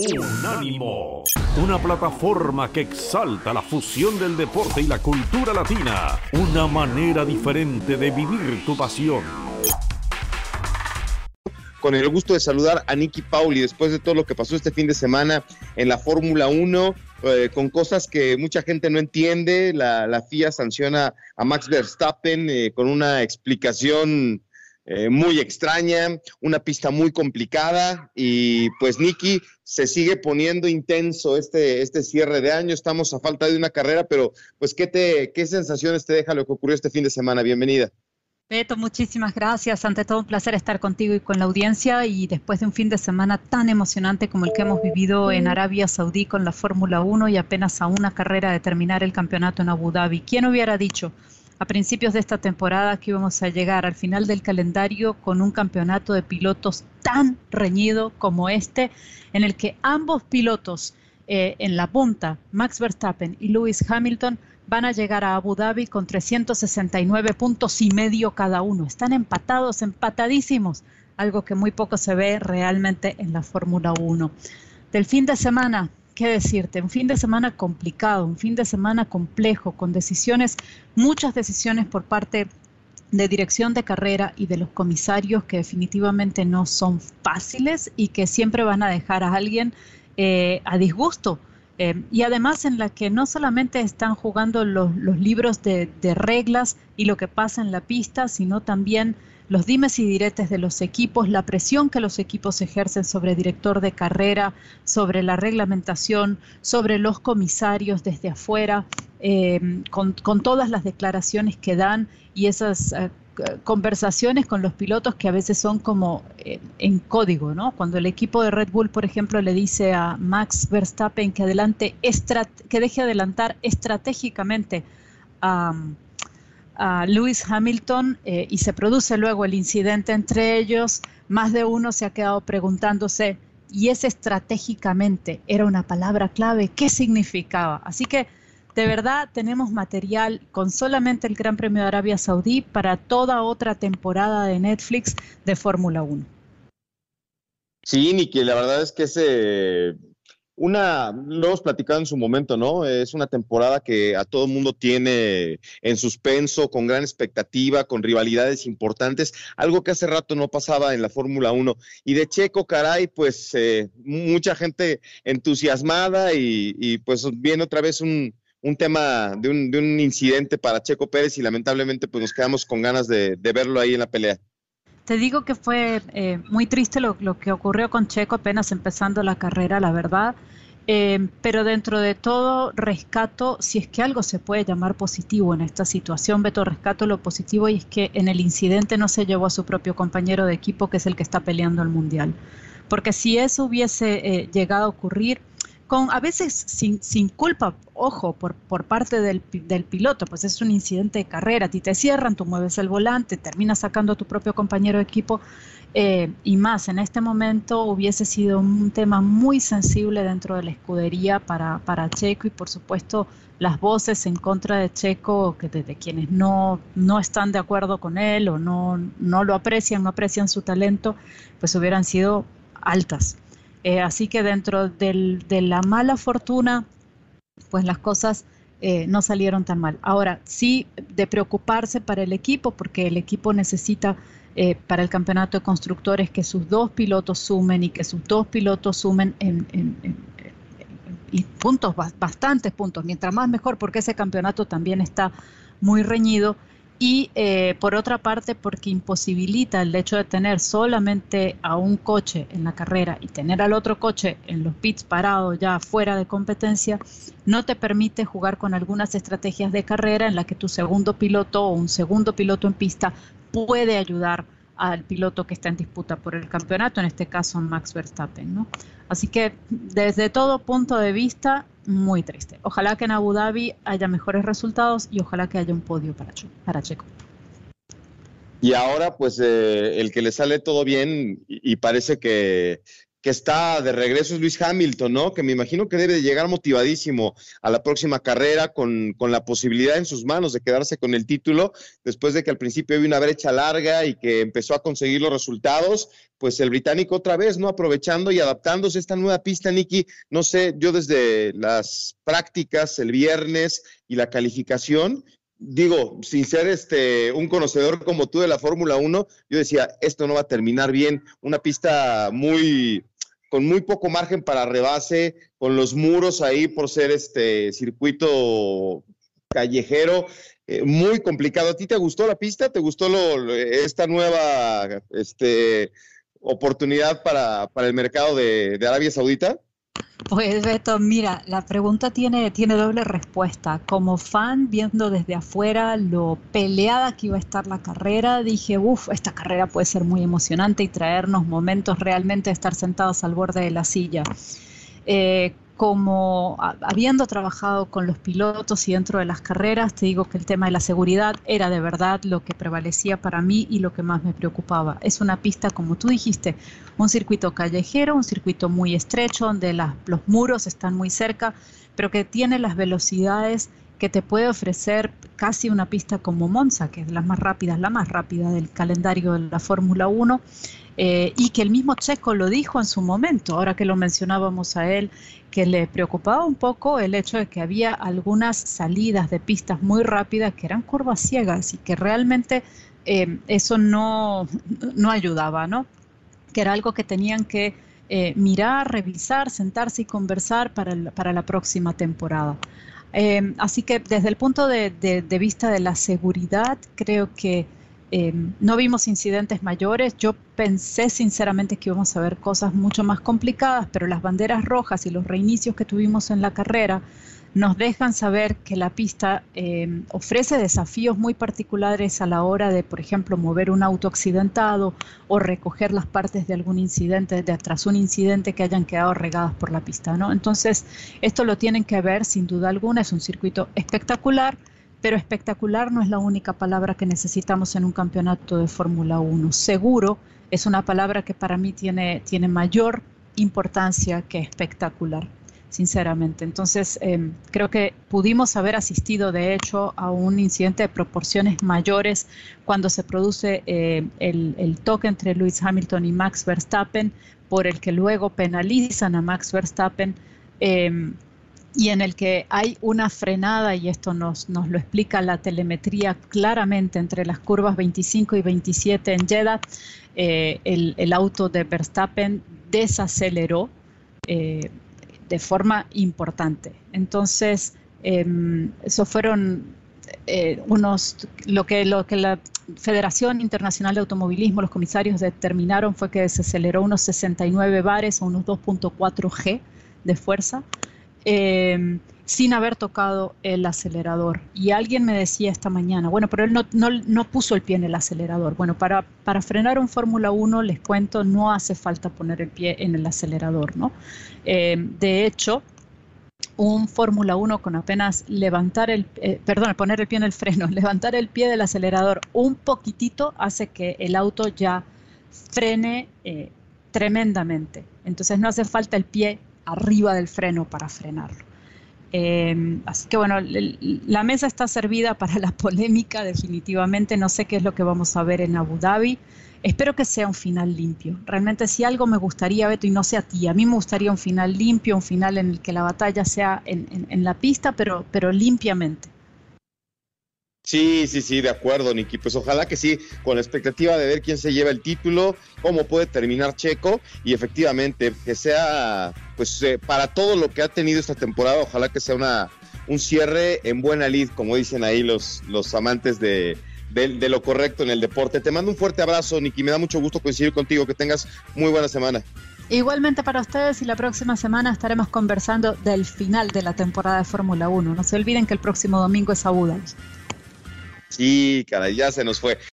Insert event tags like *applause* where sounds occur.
Unánimo, una plataforma que exalta la fusión del deporte y la cultura latina, una manera diferente de vivir tu pasión. Con el gusto de saludar a Nicky Pauli después de todo lo que pasó este fin de semana en la Fórmula 1, eh, con cosas que mucha gente no entiende. La, FIA sanciona a Max Verstappen eh, con una explicación eh, muy extraña, una pista muy complicada y pues Nicky se sigue poniendo intenso este, este cierre de año, estamos a falta de una carrera, pero pues ¿qué, te, qué sensaciones te deja lo que ocurrió este fin de semana? Bienvenida. Beto, muchísimas gracias. Ante todo, un placer estar contigo y con la audiencia. Y después de un fin de semana tan emocionante como el que hemos vivido en Arabia Saudí con la Fórmula 1 y apenas a una carrera de terminar el campeonato en Abu Dhabi, ¿quién hubiera dicho a principios de esta temporada que íbamos a llegar al final del calendario con un campeonato de pilotos tan reñido como este, en el que ambos pilotos eh, en la punta, Max Verstappen y Lewis Hamilton, van a llegar a Abu Dhabi con 369 puntos y medio cada uno. Están empatados, empatadísimos, algo que muy poco se ve realmente en la Fórmula 1. Del fin de semana, qué decirte, un fin de semana complicado, un fin de semana complejo, con decisiones, muchas decisiones por parte de dirección de carrera y de los comisarios que definitivamente no son fáciles y que siempre van a dejar a alguien eh, a disgusto. Eh, y además en la que no solamente están jugando los, libros de, de, reglas y lo que pasa en la pista, sino también los dimes y diretes de los equipos, la presión que los equipos ejercen sobre el director de carrera, sobre la reglamentación, sobre los comisarios desde afuera, eh, con, todas las declaraciones que dan y esas eh, conversaciones con los pilotos que a veces son como eh, en código, ¿no? Cuando el equipo de Red Bull, por ejemplo, le dice a Max Verstappen que adelante que deje adelantar estratégicamente a a Lewis Hamilton eh, y se produce luego el incidente entre ellos, más de uno se ha quedado preguntándose, ¿y ese estratégicamente era una palabra clave? ¿Qué significaba? Así que de verdad tenemos material con solamente el Gran Premio de Arabia Saudí para toda otra temporada de Netflix de Fórmula 1. Sí, Niki, la verdad es que ese una, lo hemos platicado en su momento, ¿no? Es una temporada que a todo el mundo tiene en suspenso, con gran expectativa, con rivalidades importantes, algo que hace rato no pasaba en la Fórmula 1. Y de Checo, caray, pues eh, mucha gente entusiasmada y, pues viene otra vez un, tema de un, incidente para Checo Pérez y lamentablemente pues nos quedamos con ganas de, verlo ahí en la pelea. Te digo que fue eh, muy triste lo, que ocurrió con Checo apenas empezando la carrera, la verdad. Eh, pero dentro de todo, rescato, si es que algo se puede llamar positivo en esta situación, Beto, rescato lo positivo y es que en el incidente no se llevó a su propio compañero de equipo, que es el que está peleando el Mundial. Porque si eso hubiese eh, llegado a ocurrir, con a veces sin, sin culpa, ojo, por, parte del, del, piloto, pues es un incidente de carrera, a ti te cierran, tú mueves el volante, terminas sacando a tu propio compañero de equipo, eh, y más, en este momento hubiese sido un tema muy sensible dentro de la escudería para, para Checo y por supuesto las voces en contra de Checo, que de, quienes no, no están de acuerdo con él o no, no lo aprecian, no aprecian su talento, pues hubieran sido altas. Eh, así que dentro del, de la mala fortuna, pues las cosas eh, no salieron tan mal. Ahora, sí de preocuparse para el equipo, porque el equipo necesita eh, para el campeonato de constructores que sus dos pilotos sumen y que sus dos pilotos sumen en, y puntos, bastantes puntos, mientras más mejor, porque ese campeonato también está muy reñido. Y eh, por otra parte, porque imposibilita el hecho de tener solamente a un coche en la carrera y tener al otro coche en los pits parado ya fuera de competencia, no te permite jugar con algunas estrategias de carrera en la que tu segundo piloto o un segundo piloto en pista puede ayudar al piloto que está en disputa por el campeonato, en este caso Max Verstappen. ¿no? Así que desde todo punto de vista, muy triste. Ojalá que en Abu Dhabi haya mejores resultados y ojalá que haya un podio para, para Checo. Y ahora, pues, eh, el que le sale todo bien y, parece que, que está de regreso es Luis Hamilton, ¿no? Que me imagino que debe de llegar motivadísimo a la próxima carrera con, con, la posibilidad en sus manos de quedarse con el título, después de que al principio había una brecha larga y que empezó a conseguir los resultados, pues el británico otra vez, ¿no? Aprovechando y adaptándose a esta nueva pista, Nicky, no sé, yo desde las prácticas el viernes y la calificación, digo, sin ser este un conocedor como tú de la Fórmula 1, yo decía, esto no va a terminar bien, una pista muy con muy poco margen para rebase, con los muros ahí por ser este circuito callejero, eh, muy complicado. ¿A ti te gustó la pista? ¿Te gustó lo, esta nueva este, oportunidad para, para el mercado de, de Arabia Saudita? Pues Beto, mira, la pregunta tiene, tiene doble respuesta. Como fan, viendo desde afuera lo peleada que iba a estar la carrera, dije, uff, esta carrera puede ser muy emocionante y traernos momentos realmente de estar sentados al borde de la silla. Eh, como habiendo trabajado con los pilotos y dentro de las carreras, te digo que el tema de la seguridad era de verdad lo que prevalecía para mí y lo que más me preocupaba. Es una pista, como tú dijiste, un circuito callejero, un circuito muy estrecho, donde los muros están muy cerca, pero que tiene las velocidades que te puede ofrecer casi una pista como Monza, que es la más rápida, la más rápida del calendario de la Fórmula 1, eh, y que el mismo Checo lo dijo en su momento, ahora que lo mencionábamos a él, que le preocupaba un poco el hecho de que había algunas salidas de pistas muy rápidas que eran curvas ciegas y que realmente eh, eso no, no ayudaba, ¿no? Que era algo que tenían que eh, mirar, revisar, sentarse y conversar para, para la próxima temporada. así que desde el punto de, de, vista de la seguridad, creo que eh, no vimos incidentes mayores. Yo pensé sinceramente que íbamos a ver cosas mucho más complicadas, pero las banderas rojas y los reinicios que tuvimos en la carrera nos dejan saber que la pista eh, ofrece desafíos muy particulares a la hora de, por ejemplo, mover un auto accidentado o recoger las partes de algún incidente, de tras un incidente que hayan quedado regadas por la pista. ¿no? Entonces, esto lo tienen que ver sin duda alguna. Es un circuito espectacular pero espectacular no es la única palabra que necesitamos en un campeonato de Fórmula 1. Seguro es una palabra que para mí tiene, tiene mayor importancia que espectacular, sinceramente. Entonces, em, creo que pudimos haber asistido, de hecho, a un incidente de proporciones mayores cuando se produce eh, el, toque entre Lewis Hamilton y Max Verstappen, por el que luego penalizan a Max Verstappen. Eh, y en el que hay una frenada, y esto nos, nos lo explica la telemetría claramente entre las curvas 25 y 27 en Jeddah, eh, el, auto de Verstappen desaceleró eh, de forma importante. Entonces, em, eso fueron eh, unos, lo que, lo que la Federación Internacional de Automovilismo, los comisarios determinaron fue que desaceleró unos 69 bares o unos 2.4 G de fuerza. Em, sin haber tocado el acelerador. Y alguien me decía esta mañana, bueno, pero él no, no, puso el pie en el acelerador. Bueno, para, para frenar un Fórmula 1, les cuento, no hace falta poner el pie en el acelerador, ¿no? Em, de hecho, un Fórmula 1 con apenas levantar el, eh, perdón, poner el pie en el freno, *laughs* levantar el pie del acelerador un poquitito hace que el auto ya frene eh, tremendamente. Entonces no hace falta el pie arriba del freno para frenarlo. Em, así que bueno, la mesa está servida para la polémica definitivamente. No sé qué es lo que vamos a ver en Abu Dhabi. Espero que sea un final limpio. Realmente si algo me gustaría, Beto, y no sé a ti, a mí me gustaría un final limpio, un final en el que la batalla sea en, la pista, pero, pero limpiamente. Sí, sí, sí, de acuerdo, Niki. Pues ojalá que sí, con la expectativa de ver quién se lleva el título, cómo puede terminar Checo y efectivamente que sea, pues eh, para todo lo que ha tenido esta temporada, ojalá que sea una, un cierre en buena lid, como dicen ahí los, los amantes de, de, lo correcto en el deporte. Te mando un fuerte abrazo, Niki. Me da mucho gusto coincidir contigo. Que tengas muy buena semana. Igualmente para ustedes y la próxima semana estaremos conversando del final de la temporada de Fórmula 1. No se olviden que el próximo domingo es Abu Dhabi. Sí, caray, ya se nos fue.